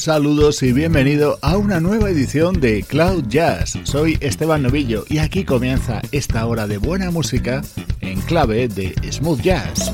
Saludos y bienvenido a una nueva edición de Cloud Jazz. Soy Esteban Novillo y aquí comienza esta hora de buena música en clave de smooth jazz.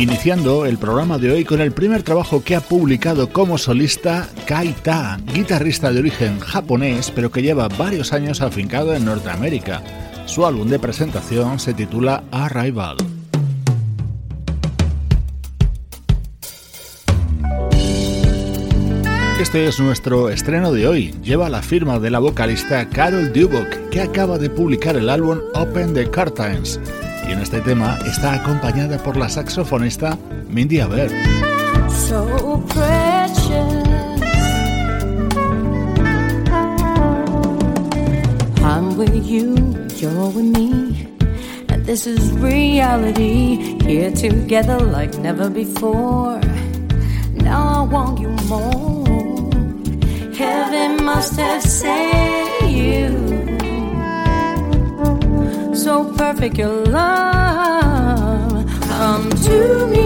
Iniciando el programa de hoy con el primer trabajo que ha publicado como solista Kaita, guitarrista de origen japonés pero que lleva varios años afincado en Norteamérica. Su álbum de presentación se titula Arrival. Este es nuestro estreno de hoy. Lleva la firma de la vocalista Carol Dubok, que acaba de publicar el álbum Open the Curtains. Y en este tema está acompañada por la saxofonista Mindy Aber. So I'm with you, you're with me. And this is reality. Here together like never before. Now I want you more. Must have sent you. So perfect your love. Come to me.